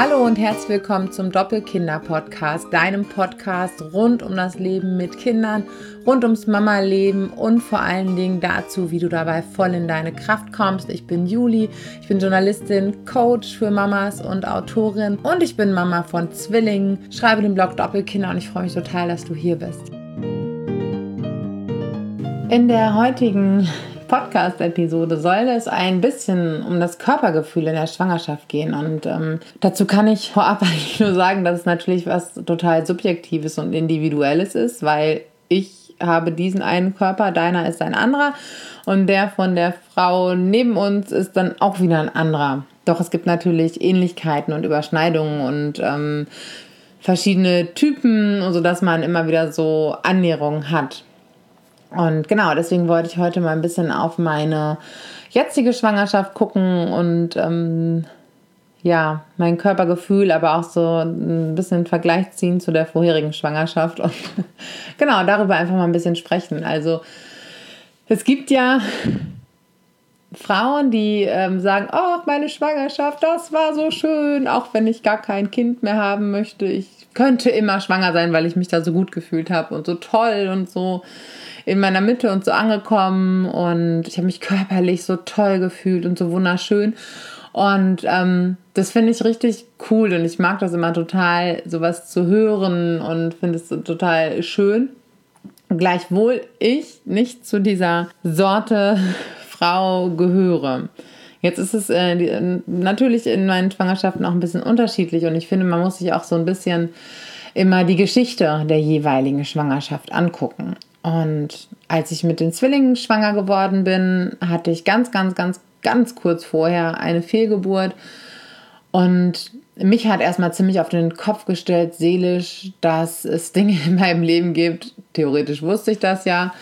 Hallo und herzlich willkommen zum Doppelkinder-Podcast, deinem Podcast rund um das Leben mit Kindern, rund ums Mama-Leben und vor allen Dingen dazu, wie du dabei voll in deine Kraft kommst. Ich bin Juli, ich bin Journalistin, Coach für Mamas und Autorin und ich bin Mama von Zwillingen, schreibe den Blog Doppelkinder und ich freue mich total, dass du hier bist. In der heutigen Podcast-Episode soll es ein bisschen um das Körpergefühl in der Schwangerschaft gehen. Und ähm, dazu kann ich vorab eigentlich nur sagen, dass es natürlich was total Subjektives und Individuelles ist, weil ich habe diesen einen Körper, deiner ist ein anderer und der von der Frau neben uns ist dann auch wieder ein anderer. Doch es gibt natürlich Ähnlichkeiten und Überschneidungen und ähm, verschiedene Typen, sodass man immer wieder so Annäherungen hat. Und genau, deswegen wollte ich heute mal ein bisschen auf meine jetzige Schwangerschaft gucken und ähm, ja, mein Körpergefühl, aber auch so ein bisschen Vergleich ziehen zu der vorherigen Schwangerschaft und genau darüber einfach mal ein bisschen sprechen. Also es gibt ja Frauen, die ähm, sagen, oh, meine Schwangerschaft, das war so schön, auch wenn ich gar kein Kind mehr haben möchte. Ich könnte immer schwanger sein, weil ich mich da so gut gefühlt habe und so toll und so in meiner Mitte und so angekommen und ich habe mich körperlich so toll gefühlt und so wunderschön. Und ähm, das finde ich richtig cool und ich mag das immer total, sowas zu hören und finde es total schön. Gleichwohl ich nicht zu dieser Sorte Frau gehöre. Jetzt ist es äh, natürlich in meinen Schwangerschaften auch ein bisschen unterschiedlich und ich finde, man muss sich auch so ein bisschen immer die Geschichte der jeweiligen Schwangerschaft angucken. Und als ich mit den Zwillingen schwanger geworden bin, hatte ich ganz, ganz, ganz, ganz kurz vorher eine Fehlgeburt. Und mich hat erstmal ziemlich auf den Kopf gestellt, seelisch, dass es Dinge in meinem Leben gibt, theoretisch wusste ich das ja,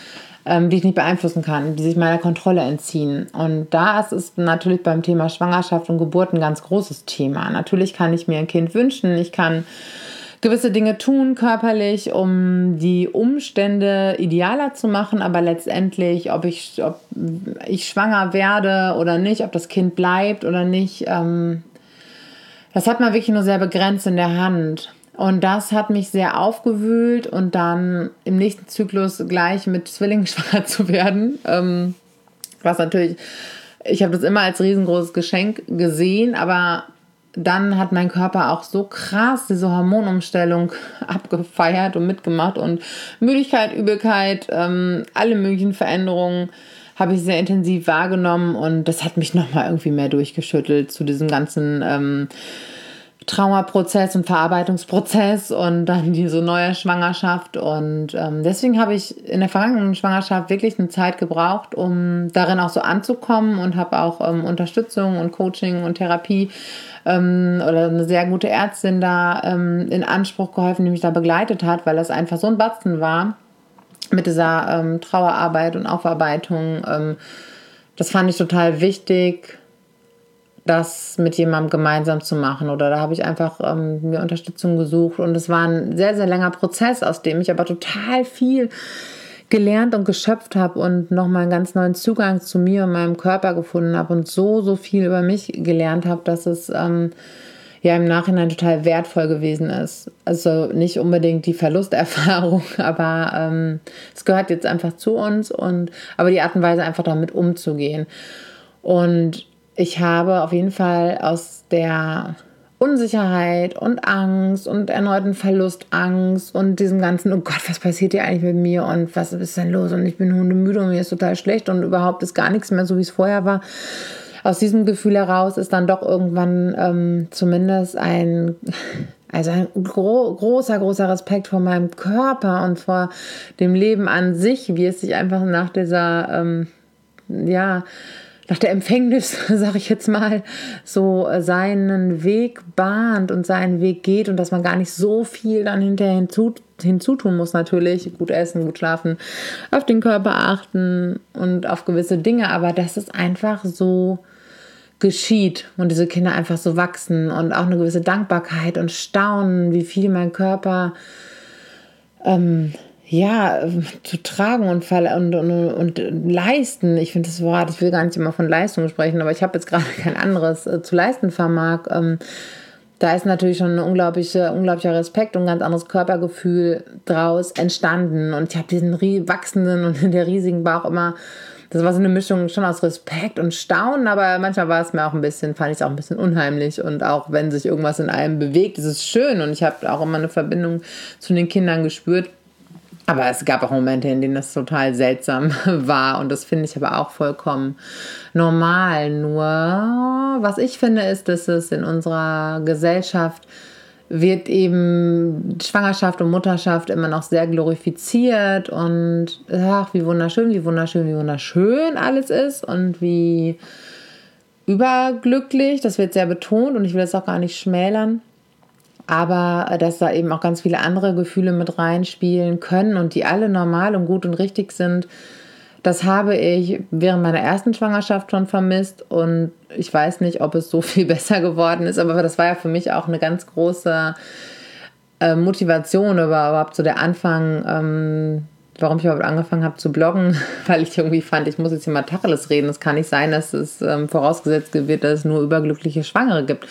ähm, die ich nicht beeinflussen kann, die sich meiner Kontrolle entziehen. Und da ist natürlich beim Thema Schwangerschaft und Geburt ein ganz großes Thema. Natürlich kann ich mir ein Kind wünschen, ich kann gewisse Dinge tun körperlich, um die Umstände idealer zu machen, aber letztendlich, ob ich, ob ich schwanger werde oder nicht, ob das Kind bleibt oder nicht, ähm, das hat man wirklich nur sehr begrenzt in der Hand. Und das hat mich sehr aufgewühlt und dann im nächsten Zyklus gleich mit Zwillingen schwanger zu werden, ähm, was natürlich, ich habe das immer als riesengroßes Geschenk gesehen, aber dann hat mein Körper auch so krass diese Hormonumstellung abgefeiert und mitgemacht und Müdigkeit, Übelkeit, ähm, alle möglichen Veränderungen habe ich sehr intensiv wahrgenommen und das hat mich nochmal irgendwie mehr durchgeschüttelt zu diesem ganzen ähm, Traumaprozess und Verarbeitungsprozess und dann diese neue Schwangerschaft. Und ähm, deswegen habe ich in der vergangenen Schwangerschaft wirklich eine Zeit gebraucht, um darin auch so anzukommen und habe auch ähm, Unterstützung und Coaching und Therapie ähm, oder eine sehr gute Ärztin da ähm, in Anspruch geholfen, die mich da begleitet hat, weil das einfach so ein Batzen war mit dieser ähm, Trauerarbeit und Aufarbeitung. Ähm, das fand ich total wichtig das mit jemandem gemeinsam zu machen. Oder da habe ich einfach ähm, mir Unterstützung gesucht. Und es war ein sehr, sehr langer Prozess, aus dem ich aber total viel gelernt und geschöpft habe und nochmal einen ganz neuen Zugang zu mir und meinem Körper gefunden habe und so, so viel über mich gelernt habe, dass es ähm, ja im Nachhinein total wertvoll gewesen ist. Also nicht unbedingt die Verlusterfahrung, aber ähm, es gehört jetzt einfach zu uns und aber die Art und Weise einfach damit umzugehen. Und ich habe auf jeden Fall aus der Unsicherheit und Angst und erneuten Verlustangst und diesem ganzen, oh Gott, was passiert hier eigentlich mit mir und was ist denn los und ich bin hundemüde und mir ist total schlecht und überhaupt ist gar nichts mehr so, wie es vorher war. Aus diesem Gefühl heraus ist dann doch irgendwann ähm, zumindest ein, also ein gro großer, großer Respekt vor meinem Körper und vor dem Leben an sich, wie es sich einfach nach dieser, ähm, ja, nach der Empfängnis, sage ich jetzt mal, so äh, seinen Weg bahnt und seinen Weg geht und dass man gar nicht so viel dann hinterher hinzu, hinzutun muss natürlich. Gut essen, gut schlafen, auf den Körper achten und auf gewisse Dinge, aber dass es einfach so geschieht und diese Kinder einfach so wachsen und auch eine gewisse Dankbarkeit und Staunen, wie viel mein Körper ähm, ja, zu tragen und, und, und, und leisten. Ich finde das Wort, ich will gar nicht immer von Leistung sprechen, aber ich habe jetzt gerade kein anderes äh, zu leisten vermag. Ähm, da ist natürlich schon ein unglaublicher, unglaublicher Respekt und ein ganz anderes Körpergefühl draus entstanden. Und ich habe diesen wachsenden und der riesigen Bauch immer, das war so eine Mischung schon aus Respekt und Staunen, aber manchmal war es mir auch ein bisschen, fand ich es auch ein bisschen unheimlich. Und auch wenn sich irgendwas in einem bewegt, ist es schön. Und ich habe auch immer eine Verbindung zu den Kindern gespürt. Aber es gab auch Momente, in denen das total seltsam war. Und das finde ich aber auch vollkommen normal. Nur was ich finde, ist, dass es in unserer Gesellschaft wird eben Schwangerschaft und Mutterschaft immer noch sehr glorifiziert. Und ach, wie wunderschön, wie wunderschön, wie wunderschön alles ist. Und wie überglücklich. Das wird sehr betont. Und ich will das auch gar nicht schmälern aber äh, dass da eben auch ganz viele andere Gefühle mit reinspielen können und die alle normal und gut und richtig sind. Das habe ich während meiner ersten Schwangerschaft schon vermisst und ich weiß nicht, ob es so viel besser geworden ist, aber das war ja für mich auch eine ganz große äh, Motivation überhaupt so der Anfang. Warum ich überhaupt angefangen habe zu bloggen, weil ich irgendwie fand, ich muss jetzt hier mal Tacheles reden. Es kann nicht sein, dass es ähm, vorausgesetzt wird, dass es nur überglückliche Schwangere gibt.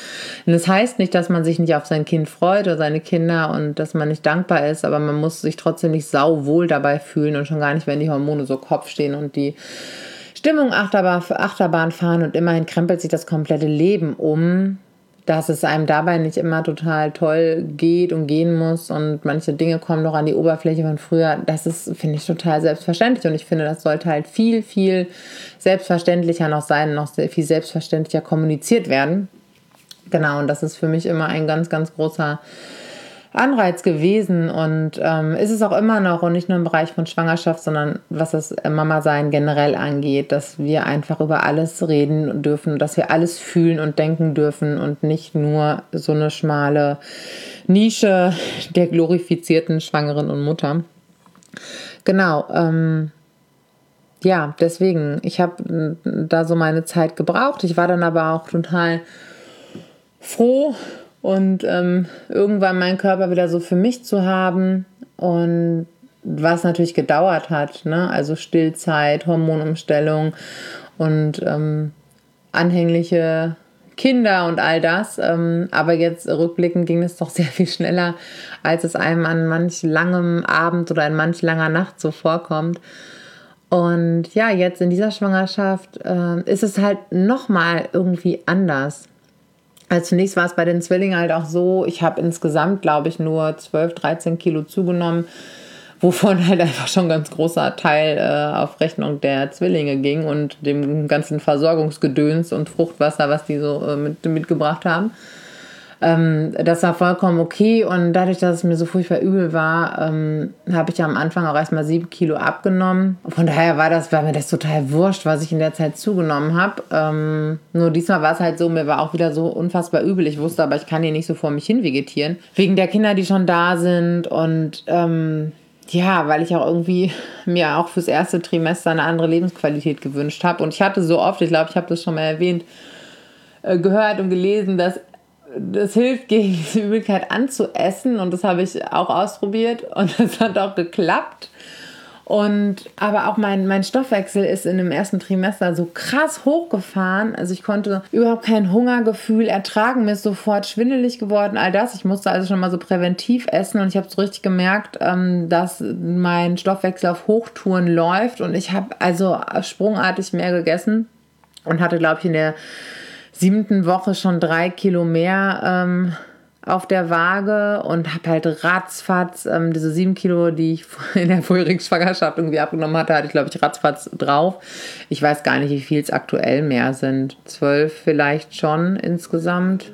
Und das heißt nicht, dass man sich nicht auf sein Kind freut oder seine Kinder und dass man nicht dankbar ist, aber man muss sich trotzdem nicht sauwohl dabei fühlen und schon gar nicht, wenn die Hormone so Kopf stehen und die Stimmung Achterbahn, Achterbahn fahren und immerhin krempelt sich das komplette Leben um dass es einem dabei nicht immer total toll geht und gehen muss und manche Dinge kommen noch an die Oberfläche von früher. Das ist, finde ich, total selbstverständlich und ich finde, das sollte halt viel, viel selbstverständlicher noch sein, noch viel selbstverständlicher kommuniziert werden. Genau, und das ist für mich immer ein ganz, ganz großer Anreiz gewesen und ähm, ist es auch immer noch und nicht nur im Bereich von Schwangerschaft, sondern was das Mama-Sein generell angeht, dass wir einfach über alles reden dürfen, dass wir alles fühlen und denken dürfen und nicht nur so eine schmale Nische der glorifizierten Schwangeren und Mutter. Genau, ähm, ja, deswegen, ich habe da so meine Zeit gebraucht. Ich war dann aber auch total froh und ähm, irgendwann meinen Körper wieder so für mich zu haben und was natürlich gedauert hat, ne? also Stillzeit, Hormonumstellung und ähm, anhängliche Kinder und all das. Ähm, aber jetzt rückblickend ging es doch sehr viel schneller, als es einem an manch langem Abend oder in manch langer Nacht so vorkommt. Und ja, jetzt in dieser Schwangerschaft äh, ist es halt nochmal irgendwie anders. Also zunächst war es bei den Zwillingen halt auch so, ich habe insgesamt, glaube ich, nur 12, 13 Kilo zugenommen, wovon halt einfach schon ein ganz großer Teil äh, auf Rechnung der Zwillinge ging und dem ganzen Versorgungsgedöns und Fruchtwasser, was die so äh, mit, mitgebracht haben. Ähm, das war vollkommen okay und dadurch, dass es mir so furchtbar übel war, ähm, habe ich am Anfang auch erstmal sieben Kilo abgenommen. Von daher war das, war mir das total wurscht, was ich in der Zeit zugenommen habe. Ähm, nur diesmal war es halt so, mir war auch wieder so unfassbar übel. Ich wusste aber, ich kann hier nicht so vor mich hin vegetieren. Wegen der Kinder, die schon da sind und ähm, ja, weil ich auch irgendwie mir auch fürs erste Trimester eine andere Lebensqualität gewünscht habe. Und ich hatte so oft, ich glaube, ich habe das schon mal erwähnt, äh, gehört und gelesen, dass das hilft gegen diese Übelkeit anzuessen und das habe ich auch ausprobiert und das hat auch geklappt. Und aber auch mein, mein Stoffwechsel ist in dem ersten Trimester so krass hochgefahren. Also ich konnte überhaupt kein Hungergefühl ertragen, mir ist sofort schwindelig geworden, all das. Ich musste also schon mal so präventiv essen und ich habe so richtig gemerkt, ähm, dass mein Stoffwechsel auf Hochtouren läuft und ich habe also sprungartig mehr gegessen und hatte, glaube ich, in der siebten Woche schon drei Kilo mehr ähm, auf der Waage und habe halt ratzfatz ähm, diese sieben Kilo, die ich in der vorherigen Schwangerschaft irgendwie abgenommen hatte, hatte ich glaube ich ratzfatz drauf. Ich weiß gar nicht, wie viel es aktuell mehr sind. Zwölf vielleicht schon insgesamt.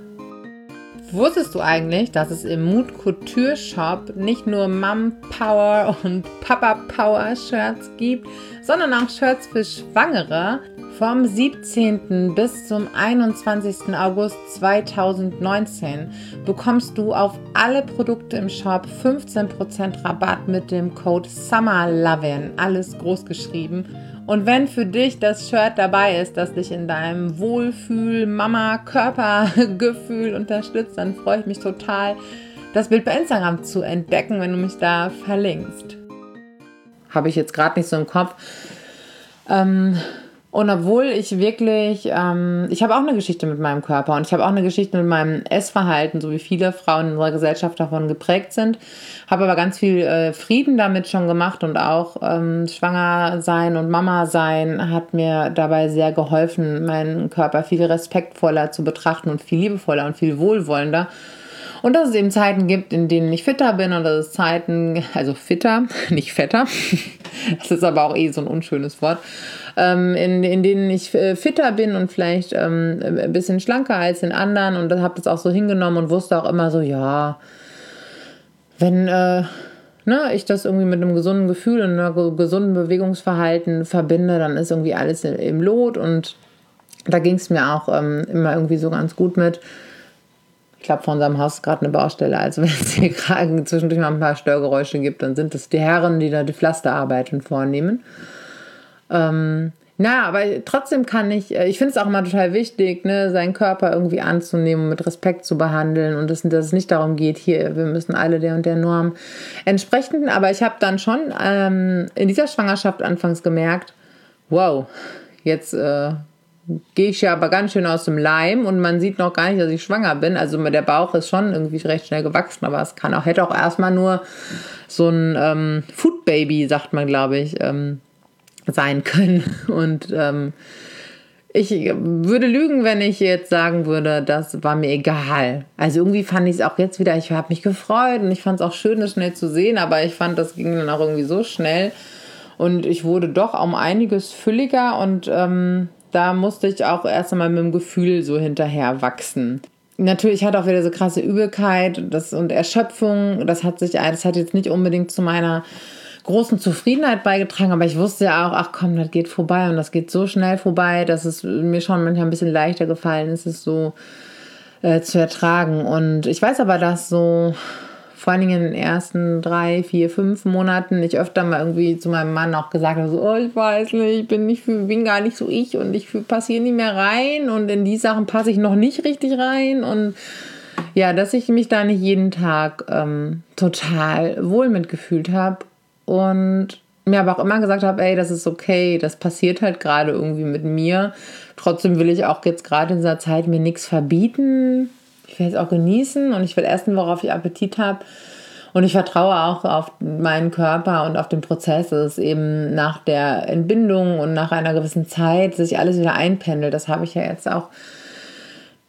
Wusstest du eigentlich, dass es im Mood Couture Shop nicht nur Mom Power und Papa Power Shirts gibt, sondern auch Shirts für Schwangere? Vom 17. bis zum 21. August 2019 bekommst du auf alle Produkte im Shop 15% Rabatt mit dem Code SUMMERLOVIN, alles groß geschrieben. Und wenn für dich das Shirt dabei ist, das dich in deinem Wohlfühl, Mama, Körpergefühl unterstützt, dann freue ich mich total, das Bild bei Instagram zu entdecken, wenn du mich da verlinkst. Habe ich jetzt gerade nicht so im Kopf. Ähm, Und obwohl ich wirklich, ähm, ich habe auch eine Geschichte mit meinem Körper und ich habe auch eine Geschichte mit meinem Essverhalten, so wie viele Frauen in unserer Gesellschaft davon geprägt sind, habe aber ganz viel äh, Frieden damit schon gemacht und auch ähm, schwanger sein und Mama sein hat mir dabei sehr geholfen, meinen Körper viel respektvoller zu betrachten und viel liebevoller und viel wohlwollender. Und dass es eben Zeiten gibt, in denen ich fitter bin und dass es Zeiten, also fitter, nicht fetter, das ist aber auch eh so ein unschönes Wort, ähm, in, in denen ich äh, fitter bin und vielleicht ähm, ein bisschen schlanker als in anderen und habe das auch so hingenommen und wusste auch immer so, ja, wenn äh, ne, ich das irgendwie mit einem gesunden Gefühl und einem gesunden Bewegungsverhalten verbinde, dann ist irgendwie alles im Lot und da ging es mir auch ähm, immer irgendwie so ganz gut mit. Ich glaube, vor unserem Haus ist gerade eine Baustelle. Also wenn es hier gerade zwischendurch mal ein paar Störgeräusche gibt, dann sind das die Herren, die da die Pflasterarbeiten vornehmen. Ähm, na, aber trotzdem kann ich, äh, ich finde es auch immer total wichtig, ne, seinen Körper irgendwie anzunehmen mit Respekt zu behandeln und dass, dass es nicht darum geht, hier, wir müssen alle der und der Norm entsprechen. Aber ich habe dann schon ähm, in dieser Schwangerschaft anfangs gemerkt, wow, jetzt äh, gehe ich ja aber ganz schön aus dem Leim und man sieht noch gar nicht, dass ich schwanger bin. Also der Bauch ist schon irgendwie recht schnell gewachsen, aber es kann auch, hätte auch erstmal nur so ein ähm, Food Baby, sagt man, glaube ich, ähm, sein können. Und ähm, ich würde lügen, wenn ich jetzt sagen würde, das war mir egal. Also irgendwie fand ich es auch jetzt wieder, ich habe mich gefreut und ich fand es auch schön, das schnell zu sehen, aber ich fand, das ging dann auch irgendwie so schnell. Und ich wurde doch um einiges fülliger und ähm, da musste ich auch erst einmal mit dem Gefühl so hinterher wachsen. Natürlich hat auch wieder so krasse Übelkeit das, und Erschöpfung. Das hat sich, das hat jetzt nicht unbedingt zu meiner großen Zufriedenheit beigetragen, aber ich wusste ja auch, ach komm, das geht vorbei und das geht so schnell vorbei, dass es mir schon manchmal ein bisschen leichter gefallen ist, es so äh, zu ertragen. Und ich weiß aber, dass so vor allen Dingen in den ersten drei, vier, fünf Monaten ich öfter mal irgendwie zu meinem Mann auch gesagt habe, so, oh, ich weiß nicht, ich bin, nicht, bin gar nicht so ich und ich passe hier nicht mehr rein und in die Sachen passe ich noch nicht richtig rein und ja, dass ich mich da nicht jeden Tag ähm, total wohl mitgefühlt habe und mir aber auch immer gesagt habe, ey, das ist okay, das passiert halt gerade irgendwie mit mir. Trotzdem will ich auch jetzt gerade in dieser Zeit mir nichts verbieten ich will es auch genießen und ich will essen, worauf ich Appetit habe. Und ich vertraue auch auf meinen Körper und auf den Prozess, dass es eben nach der Entbindung und nach einer gewissen Zeit sich alles wieder einpendelt. Das habe ich ja jetzt auch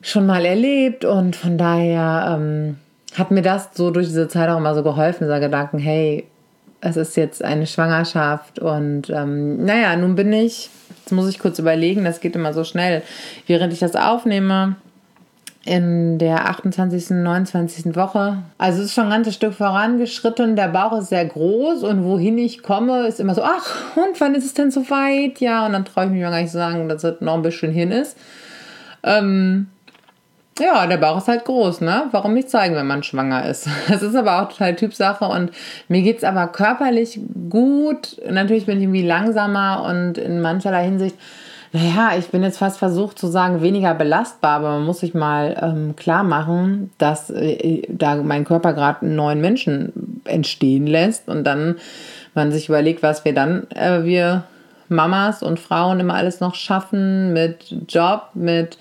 schon mal erlebt und von daher ähm, hat mir das so durch diese Zeit auch immer so geholfen, dieser Gedanken, hey, es ist jetzt eine Schwangerschaft und ähm, naja, nun bin ich, jetzt muss ich kurz überlegen, das geht immer so schnell, während ich das aufnehme, in der 28., 29. Woche. Also es ist schon ein ganzes Stück vorangeschritten. Der Bauch ist sehr groß und wohin ich komme, ist immer so, ach, und wann ist es denn so weit? Ja, und dann traue ich mich mal gar nicht zu sagen, dass es noch ein bisschen hin ist. Ähm, ja, der Bauch ist halt groß, ne? Warum nicht zeigen, wenn man schwanger ist? Das ist aber auch total Typsache und mir geht es aber körperlich gut. Natürlich bin ich irgendwie langsamer und in mancherlei Hinsicht naja, ich bin jetzt fast versucht zu sagen, weniger belastbar, aber man muss sich mal ähm, klar machen, dass äh, da mein Körper gerade einen neuen Menschen entstehen lässt und dann man sich überlegt, was wir dann, äh, wir Mamas und Frauen immer alles noch schaffen mit Job, mit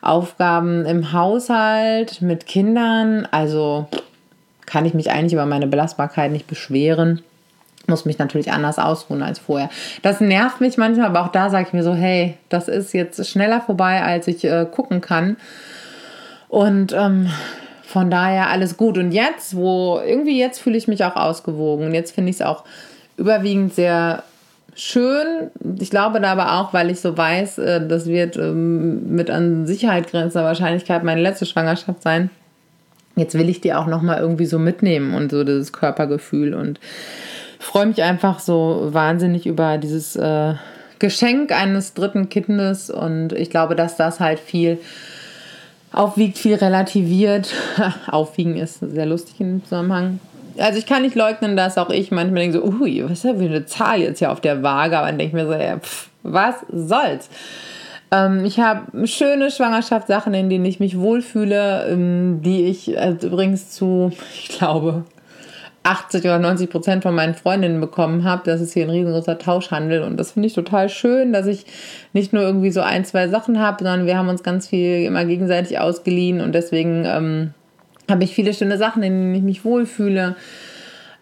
Aufgaben im Haushalt, mit Kindern. Also kann ich mich eigentlich über meine Belastbarkeit nicht beschweren muss mich natürlich anders ausruhen als vorher. Das nervt mich manchmal, aber auch da sage ich mir so, hey, das ist jetzt schneller vorbei, als ich äh, gucken kann. Und ähm, von daher alles gut. Und jetzt, wo irgendwie jetzt fühle ich mich auch ausgewogen. Und jetzt finde ich es auch überwiegend sehr schön. Ich glaube da aber auch, weil ich so weiß, äh, das wird ähm, mit an Sicherheit grenzender Wahrscheinlichkeit meine letzte Schwangerschaft sein. Jetzt will ich die auch noch mal irgendwie so mitnehmen und so dieses Körpergefühl und freue mich einfach so wahnsinnig über dieses äh, Geschenk eines dritten Kindes und ich glaube, dass das halt viel aufwiegt, viel relativiert. Aufwiegen ist sehr lustig im Zusammenhang. Also ich kann nicht leugnen, dass auch ich manchmal denke so, ui, was ist das für eine Zahl jetzt hier auf der Waage? Aber dann denke ich mir so, ja, pff, was soll's? Ähm, ich habe schöne Schwangerschaftssachen, in denen ich mich wohlfühle, ähm, die ich also übrigens zu, ich glaube, 80 oder 90 Prozent von meinen Freundinnen bekommen habe. Das ist hier ein riesengroßer Tauschhandel und das finde ich total schön, dass ich nicht nur irgendwie so ein, zwei Sachen habe, sondern wir haben uns ganz viel immer gegenseitig ausgeliehen und deswegen ähm, habe ich viele schöne Sachen, in denen ich mich wohlfühle.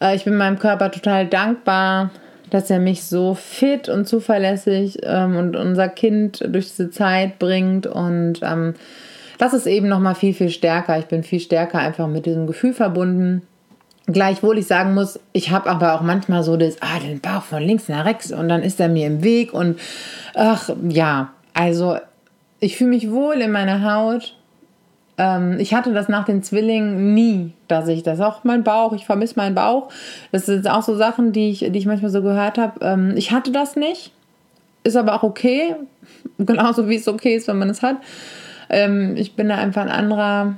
Äh, ich bin meinem Körper total dankbar, dass er mich so fit und zuverlässig ähm, und unser Kind durch diese Zeit bringt und ähm, das ist eben noch mal viel viel stärker. Ich bin viel stärker einfach mit diesem Gefühl verbunden. Gleichwohl ich sagen muss, ich habe aber auch manchmal so das, ah, den Bauch von links nach rechts und dann ist er mir im Weg und ach ja, also ich fühle mich wohl in meiner Haut. Ähm, ich hatte das nach den Zwillingen nie, dass ich das auch mein Bauch, ich vermisse meinen Bauch. Das sind auch so Sachen, die ich, die ich manchmal so gehört habe. Ähm, ich hatte das nicht, ist aber auch okay, genauso wie es okay ist, wenn man es hat. Ähm, ich bin da einfach ein anderer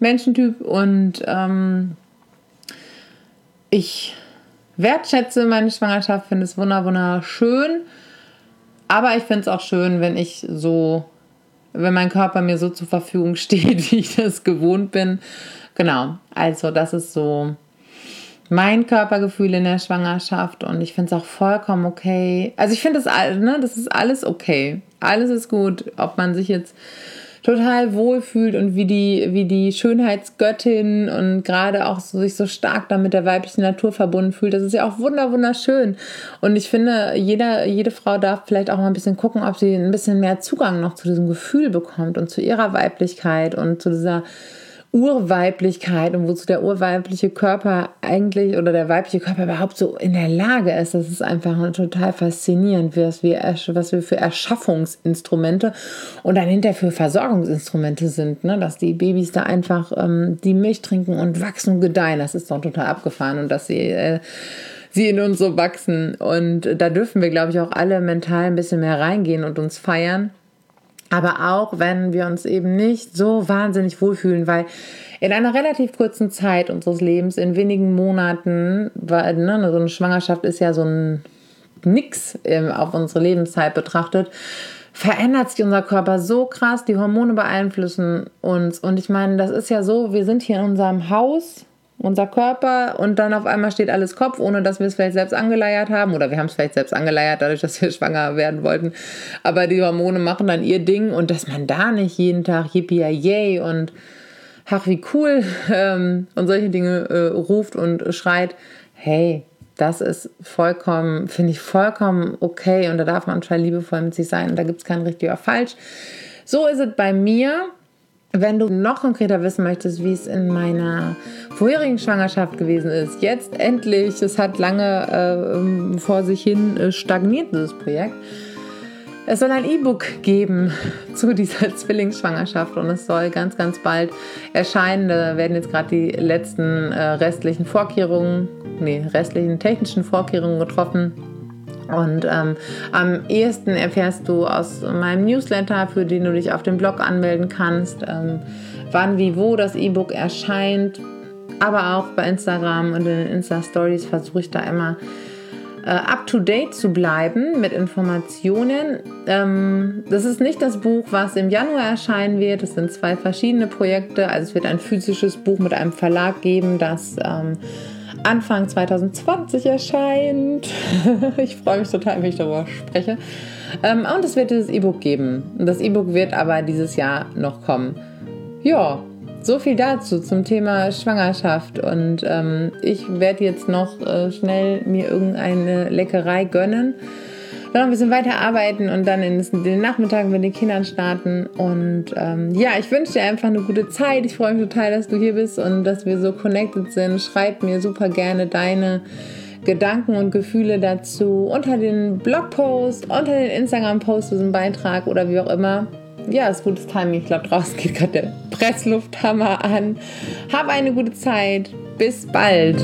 Menschentyp und ähm, ich wertschätze meine Schwangerschaft, finde es wunderschön. Aber ich finde es auch schön, wenn ich so, wenn mein Körper mir so zur Verfügung steht, wie ich das gewohnt bin. Genau, also das ist so mein Körpergefühl in der Schwangerschaft und ich finde es auch vollkommen okay. Also ich finde das, ne, das ist alles okay. Alles ist gut, ob man sich jetzt total wohlfühlt und wie die, wie die Schönheitsgöttin und gerade auch so, sich so stark dann mit der weiblichen Natur verbunden fühlt. Das ist ja auch wunder, wunderschön. Und ich finde, jeder, jede Frau darf vielleicht auch mal ein bisschen gucken, ob sie ein bisschen mehr Zugang noch zu diesem Gefühl bekommt und zu ihrer Weiblichkeit und zu dieser Urweiblichkeit und wozu der urweibliche Körper eigentlich oder der weibliche Körper überhaupt so in der Lage ist. Das ist einfach total faszinierend, was wir, was wir für Erschaffungsinstrumente und dann hinterher für Versorgungsinstrumente sind. Ne? Dass die Babys da einfach ähm, die Milch trinken und wachsen und gedeihen. Das ist doch total abgefahren und dass sie. Äh, sie in uns so wachsen. Und da dürfen wir, glaube ich, auch alle mental ein bisschen mehr reingehen und uns feiern aber auch wenn wir uns eben nicht so wahnsinnig wohlfühlen, weil in einer relativ kurzen Zeit unseres Lebens, in wenigen Monaten, weil ne, so eine Schwangerschaft ist ja so ein Nix ähm, auf unsere Lebenszeit betrachtet, verändert sich unser Körper so krass, die Hormone beeinflussen uns. Und ich meine, das ist ja so, wir sind hier in unserem Haus, unser Körper und dann auf einmal steht alles Kopf, ohne dass wir es vielleicht selbst angeleiert haben oder wir haben es vielleicht selbst angeleiert, dadurch, dass wir schwanger werden wollten. Aber die Hormone machen dann ihr Ding und dass man da nicht jeden Tag yippie yay und ach wie cool ähm, und solche Dinge äh, ruft und schreit, hey, das ist vollkommen, finde ich vollkommen okay und da darf man total liebevoll mit sich sein und da gibt es kein richtig oder falsch. So ist es bei mir. Wenn du noch konkreter wissen möchtest, wie es in meiner vorherigen Schwangerschaft gewesen ist, jetzt endlich, es hat lange äh, vor sich hin äh, stagniert, dieses Projekt. Es soll ein E-Book geben zu dieser Zwillingsschwangerschaft und es soll ganz, ganz bald erscheinen. Da werden jetzt gerade die letzten äh, restlichen Vorkehrungen, nee, restlichen technischen Vorkehrungen getroffen und ähm, am ehesten erfährst du aus meinem Newsletter, für den du dich auf dem Blog anmelden kannst, ähm, wann, wie, wo das E-Book erscheint. Aber auch bei Instagram und in den Insta-Stories versuche ich da immer äh, up-to-date zu bleiben mit Informationen. Ähm, das ist nicht das Buch, was im Januar erscheinen wird. Es sind zwei verschiedene Projekte. Also es wird ein physisches Buch mit einem Verlag geben, das ähm, Anfang 2020 erscheint. ich freue mich total, wenn ich darüber spreche. Ähm, und es wird dieses E-Book geben. Das E-Book wird aber dieses Jahr noch kommen. Ja, so viel dazu zum Thema Schwangerschaft. Und ähm, ich werde jetzt noch äh, schnell mir irgendeine Leckerei gönnen noch ein bisschen weiter arbeiten und dann in den Nachmittagen mit den Kindern starten. Und ähm, ja, ich wünsche dir einfach eine gute Zeit. Ich freue mich total, dass du hier bist und dass wir so connected sind. Schreib mir super gerne deine Gedanken und Gefühle dazu unter den Blogpost, unter den Instagram-Post diesem Beitrag oder wie auch immer. Ja, ist gutes Timing. Ich glaube, draußen geht gerade der Presslufthammer an. Hab eine gute Zeit. Bis bald.